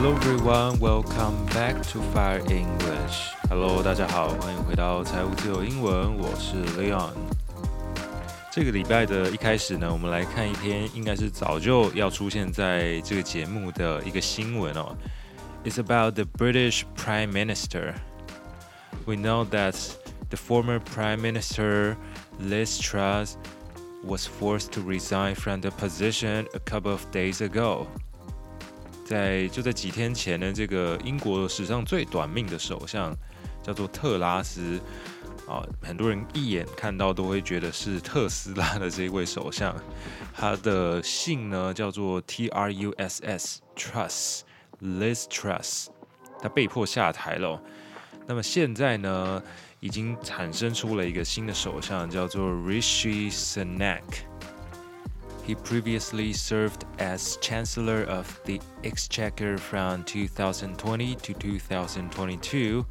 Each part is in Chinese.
Hello everyone, welcome back to Fire English. Hello，大家好，欢迎回到财务自由英文，我是 Leon。这个礼拜的一开始呢，我们来看一篇应该是早就要出现在这个节目的一个新闻哦。It's about the British Prime Minister. We know that the former Prime Minister Liz Truss was forced to resign from the position a couple of days ago. 在就在几天前呢，这个英国史上最短命的首相叫做特拉斯啊，很多人一眼看到都会觉得是特斯拉的这一位首相，他的姓呢叫做 T R U S S Truss Liz Truss，他被迫下台了。那么现在呢，已经产生出了一个新的首相，叫做 Rishi Sunak。He previously served as Chancellor of the Exchequer from 2020 to 2022。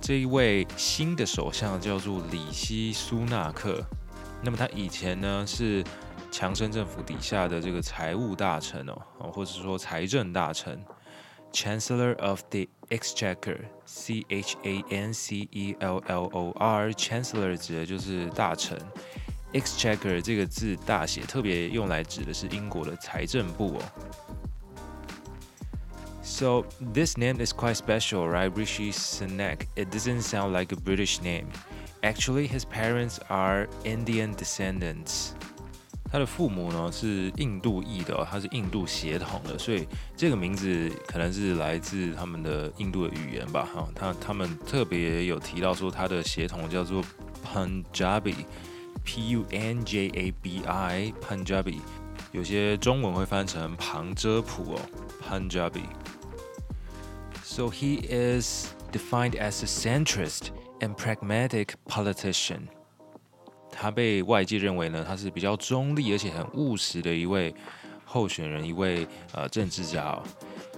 这一位新的首相叫做里希·苏纳克。那么他以前呢是强生政府底下的这个财务大臣哦，或者说财政大臣，Chancellor of the Exchequer，C H A N C E L L O R，Chancellor 指的就是大臣。 Exchequer 这个字大写，特别用来指的是英国的财政部哦。So this name is quite special, right? Rishi Sunak. It doesn't sound like a British name. Actually, his parents are Indian descendants. 他的父母呢是印度裔的哦，他是印度血统的，所以这个名字可能是来自他们的印度的语言吧。哈，他他们特别有提到说他的血统叫做 Punjabi。P U N J A B I Punjabi，有些中文会翻成旁遮普哦，Punjabi。So he is defined as a centrist and pragmatic politician。他被外界认为呢，他是比较中立而且很务实的一位候选人，一位呃政治家哦。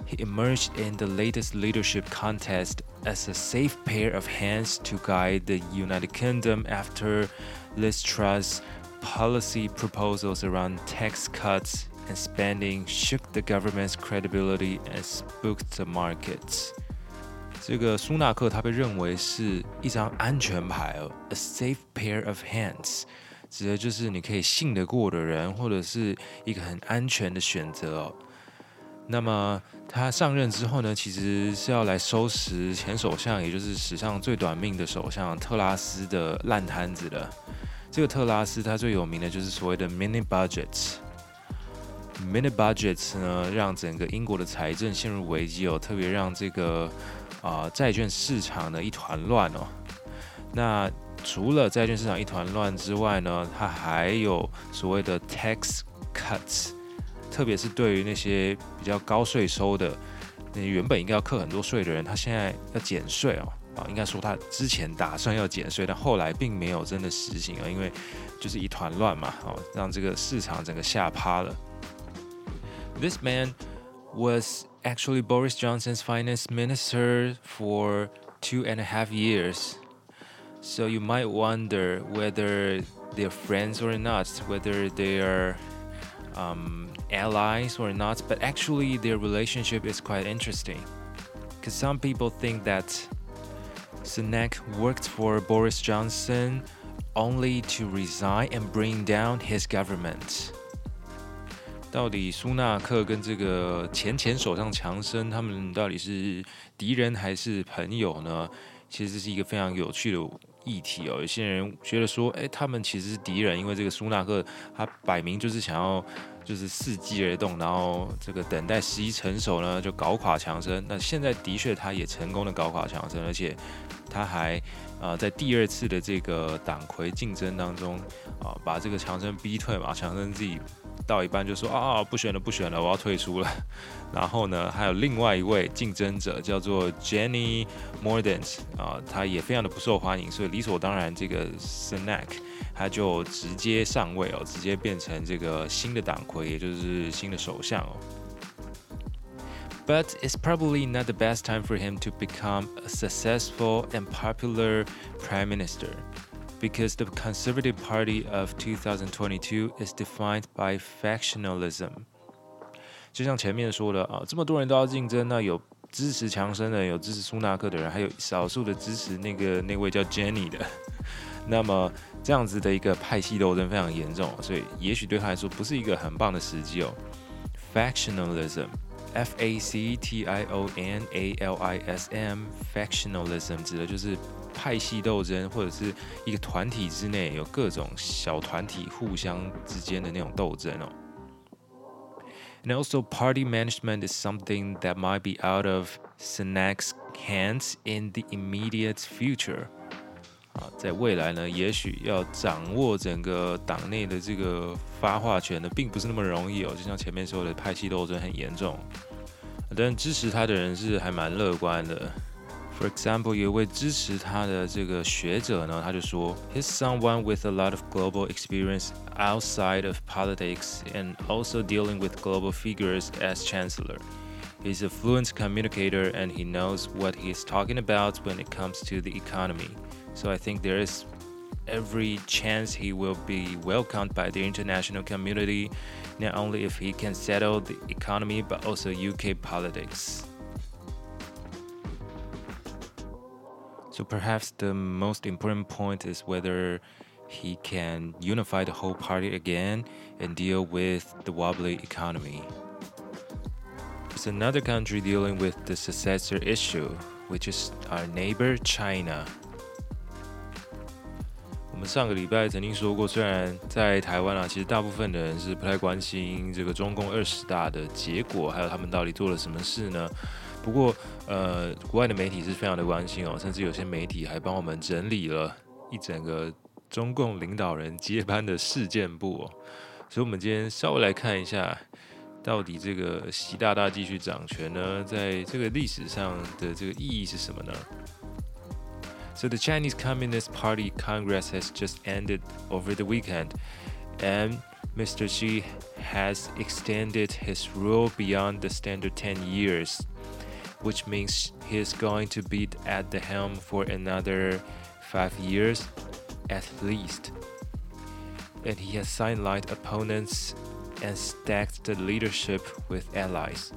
He emerged in the latest leadership contest as a safe pair of hands to guide the United Kingdom after Liz Truss policy proposals around tax cuts and spending shook the government's credibility and spooked the markets。这个苏纳克他被认为是一张安全牌哦，a safe pair of hands，指的就是你可以信得过的人，或者是一个很安全的选择哦。 那么他上任之后呢，其实是要来收拾前首相，也就是史上最短命的首相特拉斯的烂摊子的。这个特拉斯他最有名的就是所谓的 mini budgets。mini budgets 呢，让整个英国的财政陷入危机哦，特别让这个啊、债券市场呢一团乱哦。那除了债券市场一团乱之外呢，它还有所谓的 tax cuts，特别是对于那些比较高税收的，那原本应该要课很多税的人，他现在要减税哦。啊，应该说他之前打算要减税，但后来并没有真的实行啊，因为就是一团乱嘛，哦，让这个市场整个吓趴了。This man was actually Boris Johnson's finance minister for two and a half years, so you might wonder whether they're friends or not, whether they are um, allies or not. But actually, their relationship is quite interesting, because some people think that. Sunak worked for Boris Johnson only to resign and bring down his government。到底苏纳克跟这个前前首相强生，他们到底是敌人还是朋友呢？ 其实这是一个非常有趣的议题哦。有些人觉得说，哎，他们其实是敌人，因为这个苏纳克他摆明就是想要。就是伺机而动，然后这个等待时机成熟呢，就搞垮强生。那现在的确他也成功的搞垮强生，而且他还啊、在第二次的这个党魁竞争当中啊、把这个强生逼退嘛。强生自己到一半就说啊，不选了，不选了，我要退出了。然后呢，还有另外一位竞争者叫做 Jenny Mordaunt 啊、呃，他也非常的不受欢迎，所以理所当然这个 Sunak。他就直接上位哦，直接变成这个新的党魁，也就是新的首相哦。But it's probably not the best time for him to become a successful and popular prime minister, because the Conservative Party of 2022 is defined by factionalism. 就像前面说的啊，这么多人都要竞争，那有支持强生的，有支持苏纳克的人，还有少数的支持那个那位叫 Jenny 的。那么这样子的一个派系斗争非常严重，所以也许对他来说不是一个很棒的时机哦。Factionalism，F A C T I O N A L I S M，Factionalism 指的就是 派系斗争，或者是一个团体之内有各种小团体互相之间的那种斗争哦。And also, party management is something that might be out of Sunak's hands in the immediate future. 啊，在未来呢，也许要掌握整个党内的这个发话权呢，并不是那么容易哦。就像前面说的，派系斗争很严重，但支持他的人是还蛮乐观的。For example，有一位支持他的这个学者呢，他就说，He's someone with a lot of global experience outside of politics and also dealing with global figures as chancellor. He's a fluent communicator and he knows what he's talking about when it comes to the economy. So I think there is every chance he will be welcomed by the international community, not only if he can settle the economy, but also UK politics. So perhaps the most important point is whether he can unify the whole party again and deal with the wobbly economy. It's another country dealing with the successor issue, which is our neighbor China. 我们上个礼拜曾经说过，虽然在台湾啊，其实大部分的人是不太关心这个中共二十大的结果，还有他们到底做了什么事呢？ 不过，呃，国外的媒体是非常的关心哦，甚至有些媒体还帮我们整理了一整个中共领导人接班的事件簿哦。所以，我们今天稍微来看一下，到底这个习大大继续掌权呢，在这个历史上的这个意义是什么呢？So the Chinese Communist Party Congress has just ended over the weekend, and Mr. Xi has extended his rule beyond the standard 10 years, which means he's going to be at the helm for another five years at least. And he has sidelined opponents and stacked the leadership with allies.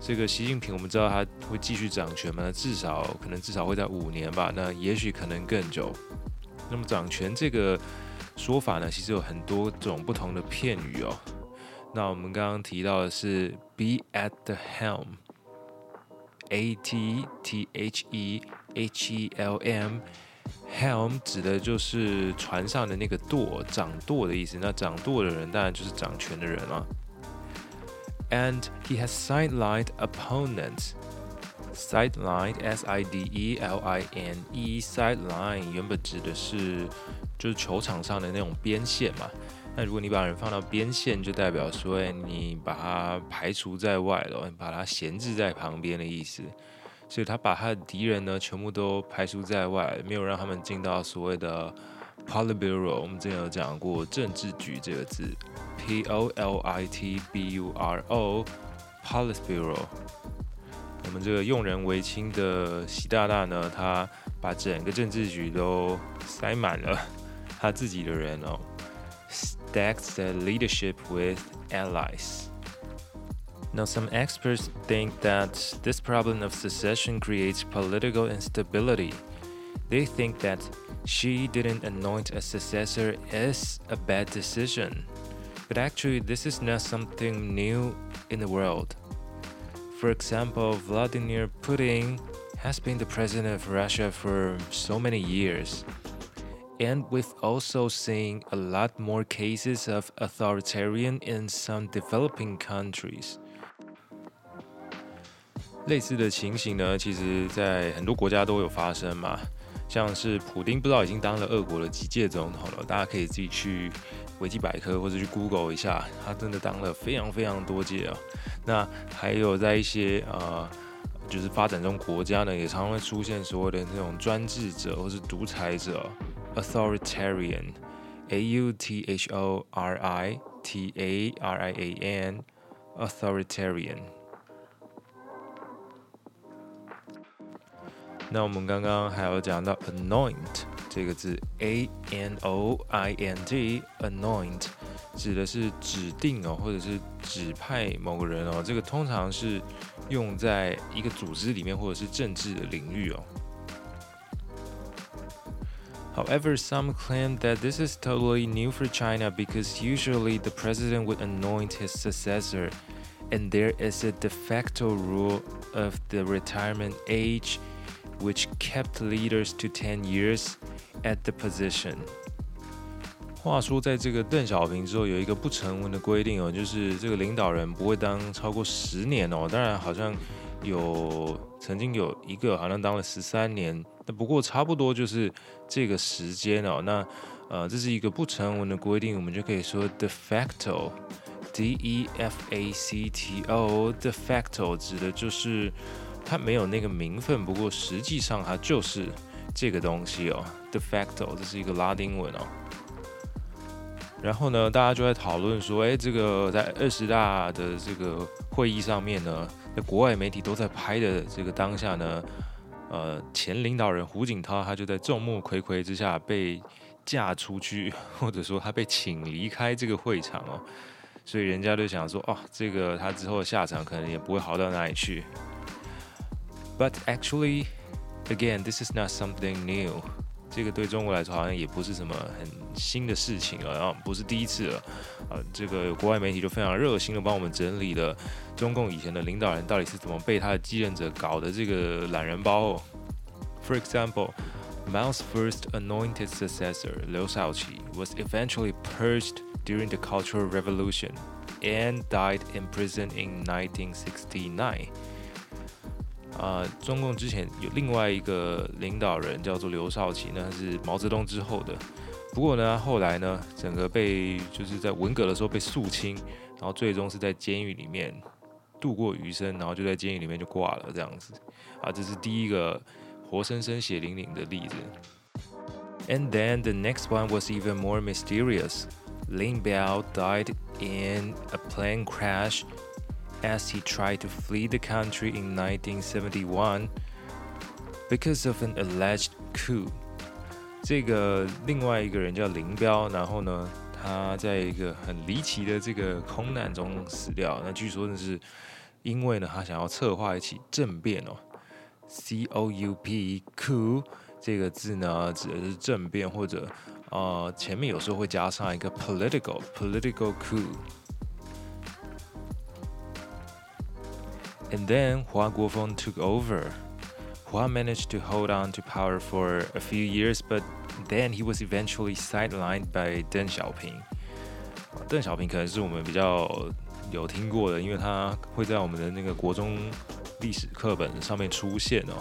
这个习近平，我们知道他会继续掌权吗？至少可能至少会在五年吧，那也许可能更久。那么掌权这个说法呢，其实有很多种不同的片语哦。 那我们刚刚提到的是 be at the helm，A T T H E H E L M，helm 指的就是船上的那个舵，掌舵的意思。那掌舵的人当然就是掌权的人了。And he has sidelined opponents. Sideline, S-I-D-E-L-I-N-E, sideline 原本指的是就是球场上的那种边线嘛。 那如果你把人放到边线，就代表说，哎，你把他排除在外了，你把他闲置在旁边的意思。所以他把他的敌人呢，全部都排除在外，没有让他们进到所谓的 Politburo。我们之前有讲过政治局这个字。P O L I T B U R O，Politburo。我们这个用人为亲的习大大呢，他把整个政治局都塞满了 他自己的人哦。Stacks the leadership with allies. Now, some experts think that this problem of secession creates political instability. They think that she didn't anoint a successor is a bad decision. But actually, this is not something new in the world. For example, Vladimir Putin has been the president of Russia for so many years. And we've also seen a lot more cases of authoritarian in some developing countries. 类似的情形呢，其实在很多国家都有发生嘛。像是普丁不知道已经当了俄国的几届总统了，大家可以自己去维基百科或者去 Google 一下，他真的当了非常非常多届啊。那还有在一些呃，就是发展中国家呢，也常常会出现所谓的那种专制者或是独裁者 （authoritarian），A U T H O R I T A R I A N，authoritarian。那我们刚刚还有讲到 anoint 这个字，A N O I N T，anoint 指的是指定哦，或者是指派某个人哦。这个通常是用在一个组织里面，或者是政治的领域哦。However, some claim that this is totally new for China because usually the president would anoint his successor, and there is a de facto rule of the retirement age, which kept leaders to 10 years at the position. 话说，在这个邓小平之后，有一个不成文的规定哦，就是这个领导人不会当超过十年哦。当然，好像有曾经有一个好像当了十三年。 那不过差不多就是这个时间哦。那呃，这是一个不成文的规定，我们就可以说 de facto，d e f a c t o，de facto 指的就是它没有那个名分，不过实际上它就是这个东西哦。de facto 这是一个拉丁文哦。然后呢，大家就在讨论说，哎，这个在二十大的这个会议上面呢，在国外媒体都在拍的这个当下呢。呃，前领导人胡锦涛，他就在众目睽睽之下被架出去，或者说他被请离开这个会场哦，所以人家就想说，哦，这个他之后的下场可能也不会好到哪里去。But actually, again, this is not something new. 这个对中国来说好像也不是什么很新的事情了，然后不是第一次了。啊，这个国外媒体就非常热心的帮我们整理了中共以前的领导人到底是怎么被他的继任者搞的这个懒人包哦。For example, Mao's first anointed successor, Liu Shaoqi, was eventually purged during the Cultural Revolution and died in prison in 1969. 啊，中共之前有另外一个领导人叫做刘少奇，那是毛泽东之后的。不过呢，后来呢，整个被就是在文革的时候被肃清，然后最终是在监狱里面度过余生，然后就在监狱里面就挂了这样子。啊，这是第一个活生生血淋淋的例子。And then the next one was even more mysterious. Lin Biao died in a plane crash. As he tried to flee the country in 1971 because of an alleged coup，这个另外一个人叫林彪，然后呢，他在一个很离奇的这个空难中死掉。那据说呢，是因为呢，他想要策划一起政变哦。C O U P coup 这个字呢，指的是政变，或者呃前面有时候会加上一个 political political coup。And then Hua Guofeng took over. Hua managed to hold on to power for a few years, but then he was eventually sidelined by Deng Xiaoping. 邓小平可能是我们比较有听过的，因为他会在我们的那个国中历史课本上面出现哦。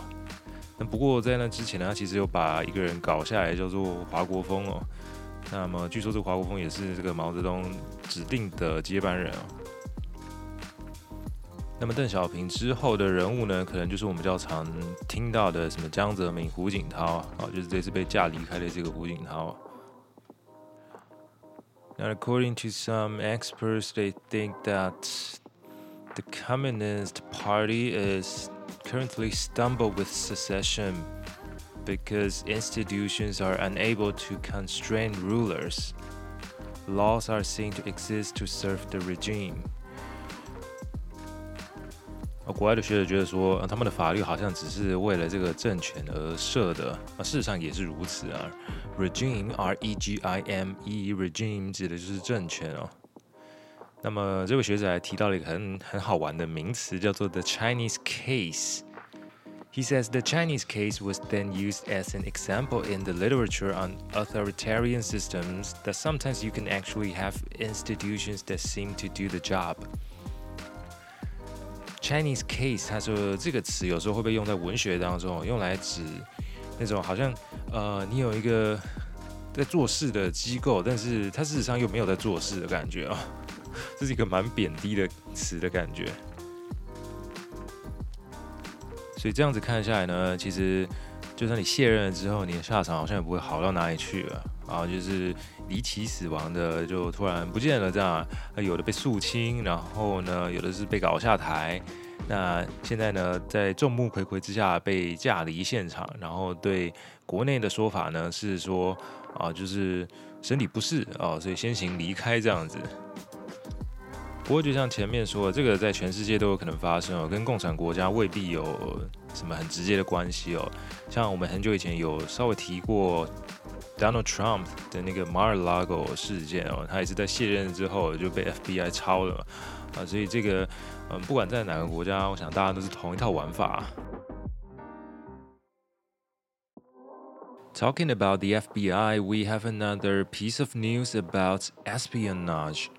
那不过在那之前呢，他其实有把一个人搞下来，叫做华国锋哦。那么据说这个华国锋也是这个毛泽东指定的接班人哦。那么邓小平之后的人物呢，可能就是我们较常听到的什么江泽民、胡锦涛啊，就是这次被架离开的这个胡锦涛。Now, according to some experts, they think that the Communist Party is currently stumbled with secession because institutions are unable to constrain rulers. Laws are seen to exist to serve the regime. 国外的学者觉得说，他们的法律好像只是为了这个政权而设的，那事实上也是如此啊。Regime，R E G I M E，regime 指的就是政权哦。那么这位学者还提到了一个很很好玩的名词，叫做 the Chinese case。He says the Chinese case was then used as an example in the literature on authoritarian systems that sometimes you can actually have institutions that seem to do the job。 Chinese case，他说这个词有时候会被用在文学当中，用来指那种好像呃，你有一个在做事的机构，但是它事实上又没有在做事的感觉啊，这是一个蛮贬低的词的感觉。所以这样子看下来呢，其实就算你卸任了之后，你的下场好像也不会好到哪里去了啊，就是离奇死亡的就突然不见了这样，有的被肃清，然后呢，有的是被搞下台。那现在呢，在众目睽睽之下被架离现场，然后对国内的说法呢是说啊，就是身体不适啊，所以先行离开这样子。不过就像前面说的，这个在全世界都有可能发生哦，跟共产国家未必有什么很直接的关系哦。像我们很久以前有稍微提过 Donald Trump 的那个 Mar-a-Lago 事件哦，他也是在卸任之后就被 FBI 抄了啊，所以这个。嗯，不管在哪个国家，我想大家都是同一套玩法。Talking about the FBI, we have another piece of news about espionage.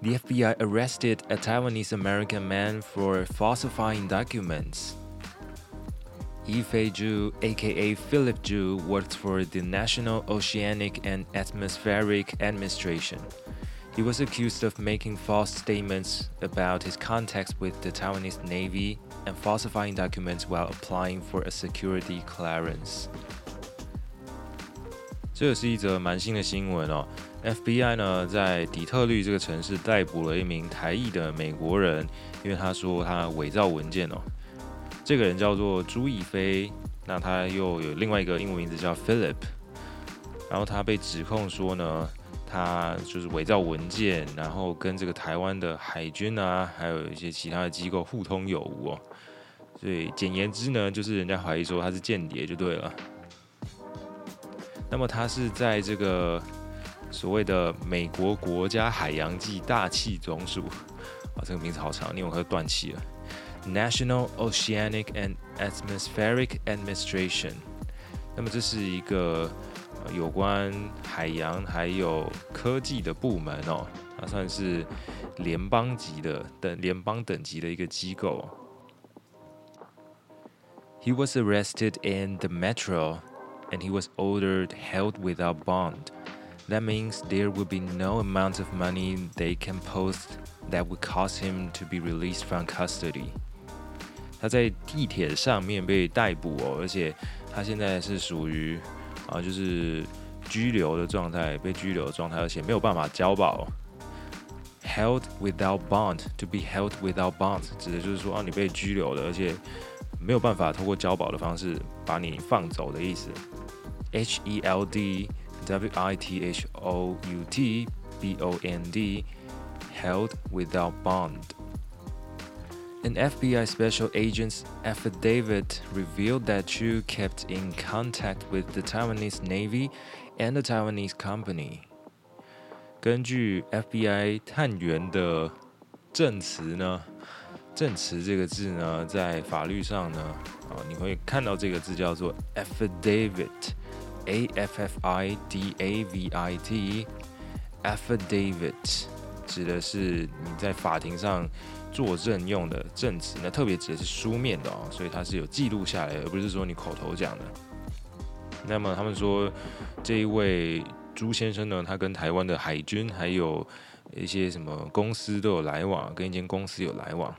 The FBI arrested a Taiwanese American man for falsifying documents. Yifei Zhu, aka Philip Zhu, worked for the National Oceanic and Atmospheric Administration. He was accused of making false statements about his contacts with the Taiwanese Navy and falsifying documents while applying for a security clearance。这是一则蛮新的新闻哦。FBI 呢，在底特律这个城市逮捕了一名台裔的美国人，因为他说他伪造文件哦。 这个人叫做朱逸飞，那他又有另外一个英文名字叫 Philip，然后他被指控说呢。他就是伪造文件，然后跟这个台湾的海军啊，还有一些其他的机构互通有无哦。所以简言之呢，就是人家怀疑说他是间谍就对了。那么他是在这个所谓的美国国家海洋暨大气总署啊，这个名字好长，念我快断气了。National Oceanic and Atmospheric Administration。那么这是一个。有关海洋还有科技的部门哦，它算是联邦级的等联邦等级的一个机构。He was arrested in the metro, and he was ordered held without bond. That means there will be no amount of money they can post that would cause him to be released from custody. 他在地铁上面被逮捕哦，而且他现在是属于。啊，就是拘留的状态，被拘留的状态，而且没有办法交保。Held without bond, to be held without bond，指的就是说啊，你被拘留了，而且没有办法通过交保的方式把你放走的意思。H E L D W I T H O U T B O N D, held without bond. An FBI special agent's affidavit revealed that Chu kept in contact with the Taiwanese Navy and the Taiwanese company. 根据 FBI 探员的证词呢，证词这个字呢，在法律上呢，啊，你会看到这个字叫做 affidavit，A F F I D A V I T，affidavit 指的是你在法庭上。 作证用的证词，那特别指的是书面的哦，所以它是有记录下来的，而不是说你口头讲的。那么他们说，这一位朱先生呢，他跟台湾的海军还有一些什么公司都有来往，跟一间公司有来往。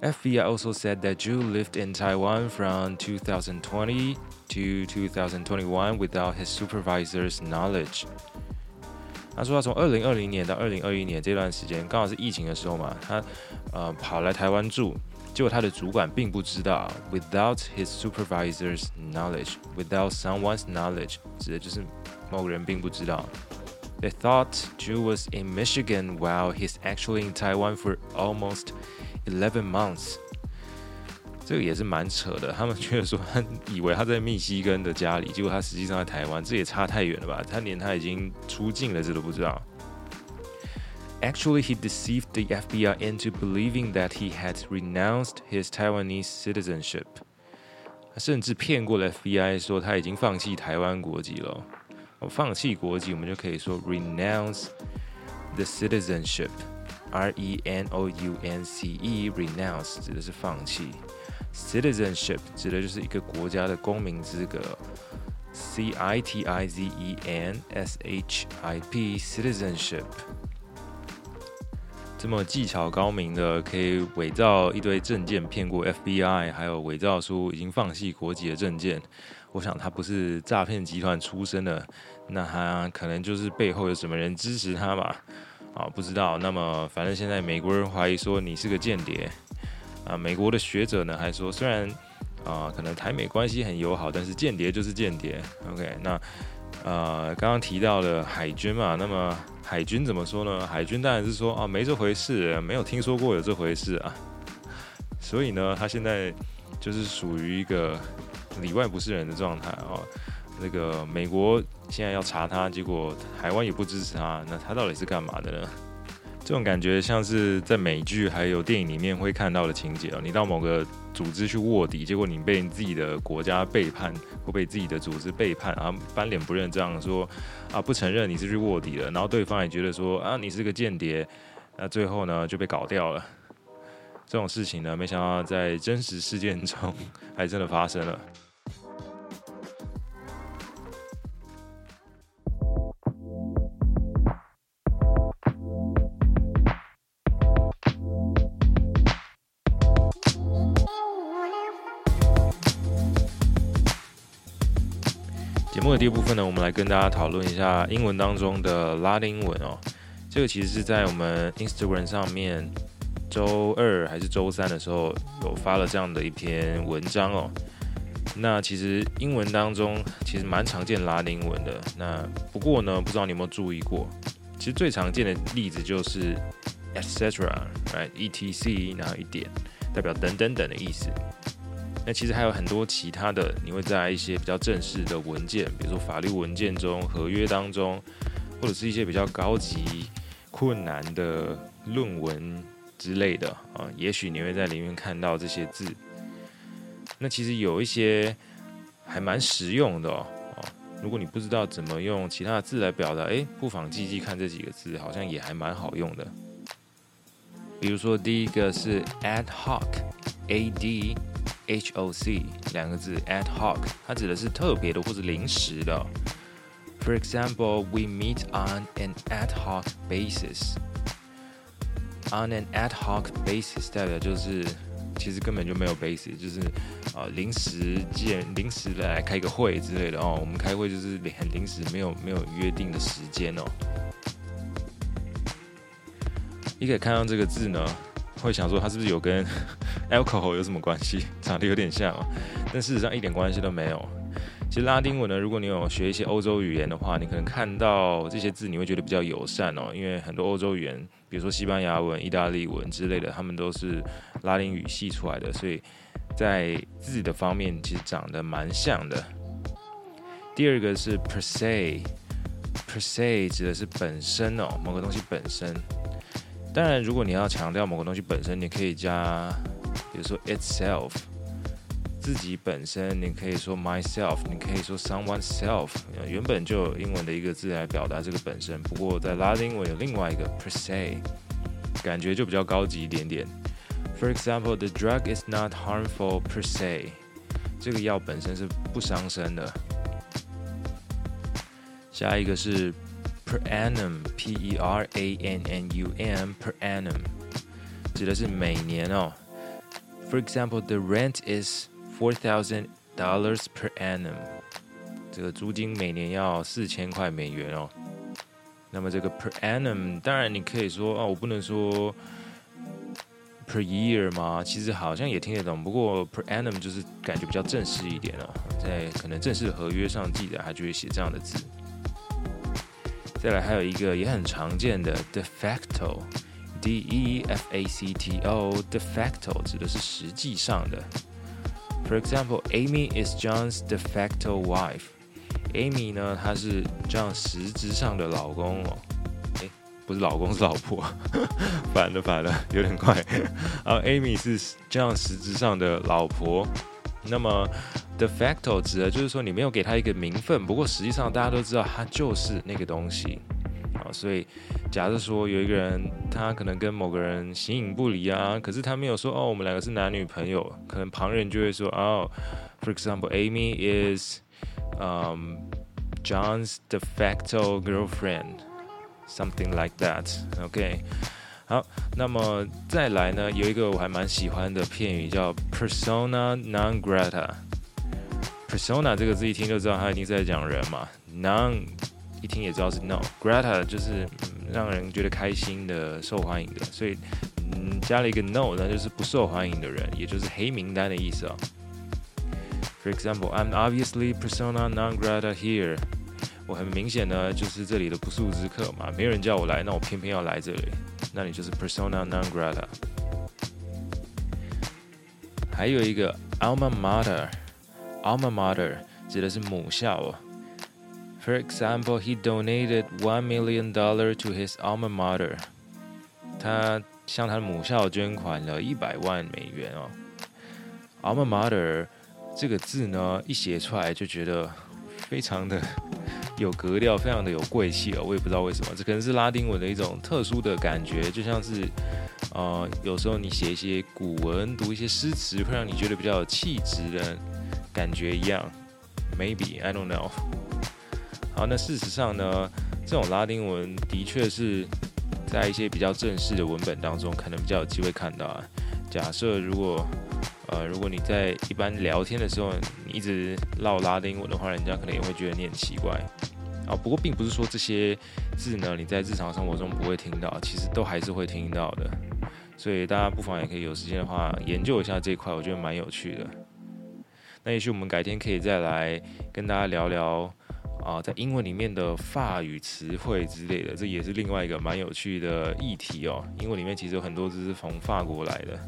FBI also said that Zhu lived in Taiwan from 2020 to 2021 without his supervisor's knowledge. 他说他从二零二零年到二零二一年这段时间，刚好是疫情的时候嘛，他呃跑来台湾住，结果他的主管并不知道，without his supervisor's knowledge，without someone's knowledge，指的就是某个人并不知道。They thought Zhu was in Michigan while he's actually in Taiwan for almost eleven months. 这个也是蛮扯的，他们觉得说他以为他在密西根的家里，结果他实际上在台湾，这也差太远了吧？他连他已经出境了，这都不知道。Actually, he deceived the FBI into believing that he had renounced his Taiwanese citizenship。他甚至骗过了 FBI 说他已经放弃台湾国籍了。哦，放弃国籍，我们就可以说 renounce the citizenship。R E N O U N C E，renounce 指的是放弃。Citizenship 指的就是一个国家的公民资格，C I T I Z E N S H I P，citizenship。这么技巧高明的，可以伪造一堆证件骗过 FBI，还有伪造出已经放弃国籍的证件。我想他不是诈骗集团出身的，那他可能就是背后有什么人支持他吧？啊，不知道。那么反正现在美国人怀疑说你是个间谍啊，美国的学者呢还说，虽然啊可能台美关系很友好，但是间谍就是间谍。OK，那呃刚刚提到了海军嘛，那么海军怎么说呢？海军当然是说啊没这回事，没有听说过有这回事啊。所以呢，他现在就是属于一个。里外不是人的状态哦，那个美国现在要查他，结果台湾也不支持他，那他到底是干嘛的呢？这种感觉像是在美剧还有电影里面会看到的情节哦。你到某个组织去卧底，结果你被你自己的国家背叛，或被自己的组织背叛，然后翻脸不认账，说啊不承认你是去卧底了，然后对方也觉得说啊你是个间谍，那最后呢就被搞掉了。这种事情呢，没想到在真实事件中还真的发生了。节目的第一部分呢，我们来跟大家讨论一下英文当中的拉丁文哦。这个其实是在我们 Instagram 上面周二还是周三的时候有发了这样的一篇文章哦。那其实英文当中其实蛮常见拉丁文的。那不过呢，不知道你有没有注意过，其实最常见的例子就是 etc 来 etc 然后一点代表等等等的意思。那其实还有很多其他的，你会在一些比较正式的文件，比如说法律文件中、合约当中，或者是一些比较高级、困难的论文之类的啊，也许你会在里面看到这些字。那其实有一些还蛮实用的哦。如果你不知道怎么用其他的字来表达，诶，不妨记记看这几个字，好像也还蛮好用的。比如说第一个是 ad hoc，A D。H O C 两个字，ad hoc，它指的是特别的或者临时的。For example, we meet on an ad hoc basis. On an ad hoc basis 代表就是其实根本就没有 basis，就是啊临时见临时来开个会之类的哦。我们开会就是很临时，没有没有约定的时间哦。你可以看到这个字呢。会想说它是不是有跟 alcohol 有什么关系？长得有点像，但事实上一点关系都没有。其实拉丁文呢，如果你有学一些欧洲语言的话，你可能看到这些字，你会觉得比较友善哦。因为很多欧洲语言，比如说西班牙文、意大利文之类的，他们都是拉丁语系出来的，所以在字的方面其实长得蛮像的。第二个是 per se，per se 指的是本身哦，某个东西本身。当然，如果你要强调某个东西本身，你可以加，比如说 itself，自己本身，你可以说 myself，你可以说 someone self，原本就有英文的一个字来表达这个本身。不过在拉丁文有另外一个 per se，感觉就比较高级一点点。For example, the drug is not harmful per se，这个药本身是不伤身的。下一个是。Per annum, P-E-R-A-N-N-U-M, per annum，指的是每年哦。For example, the rent is four thousand dollars per annum，这个租金每年要四千块美元哦。那么这个 per annum，当然你可以说哦，我不能说 per year 吗？其实好像也听得懂，不过 per annum 就是感觉比较正式一点哦，在可能正式合约上记得，他就会写这样的字。再来还有一个也很常见的 de facto，D E F A C T O，de facto 指的是实际上的。For example, Amy is John's de facto wife. Amy 呢，她是 John 实质上的老公哦。诶，不是老公，是老婆。反了反了，有点快。然后 Amy 是 John 实质上的老婆。那么，de facto 指的就是说你没有给他一个名分，不过实际上大家都知道他就是那个东西啊。所以，假设说有一个人他可能跟某个人形影不离啊，可是他没有说哦，我们两个是男女朋友，可能旁人就会说哦，for example，Amy is um John's de facto girlfriend，something like that。OK，好，那么再来呢，有一个我还蛮喜欢的片语叫 persona non grata。persona 这个字一听就知道它一定是在讲人嘛，non 一听也知道是 no，grata 就是、让人觉得开心的、受欢迎的，所以嗯加了一个 no，那就是不受欢迎的人，也就是黑名单的意思啊、For example, I'm obviously persona non grata here. 我很明显呢，就是这里的不速之客嘛，没有人叫我来，那我偏偏要来这里，那你就是 persona non grata。还有一个 alma mater，alma mater 指的是母校哦。For example, he donated one million dollar to his alma mater。他向他的母校捐款了一百万美元哦。alma mater 这个字呢，一写出来就觉得非常的。有格调，非常的有贵气哦。我也不知道为什么，这可能是拉丁文的一种特殊的感觉，就像是，呃，有时候你写一些古文，读一些诗词，会让你觉得比较有气质的感觉一样。Maybe I don't know。好，那事实上呢，这种拉丁文的确是在一些比较正式的文本当中，可能比较有机会看到啊。假设如果呃，如果你在一般聊天的时候，你一直唠拉丁文的话，人家可能也会觉得你很奇怪。啊，不过并不是说这些字呢，你在日常生活中不会听到，其实都还是会听到的。所以大家不妨也可以有时间的话研究一下这一块，我觉得蛮有趣的。那也许我们改天可以再来跟大家聊聊啊，在英文里面的法语词汇之类的，这也是另外一个蛮有趣的议题哦。英文里面其实有很多字是从法国来的。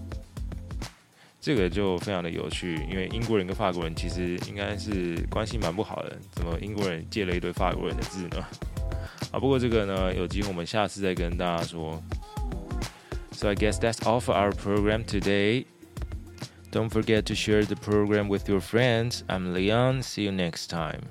这个就非常的有趣，因为英国人跟法国人其实应该是关系蛮不好的，怎么英国人借了一堆法国人的字呢？啊，不过这个呢，有机会我们下次再跟大家说。So I guess that's all for our program today. Don't forget to share the program with your friends. I'm Leon. See you next time.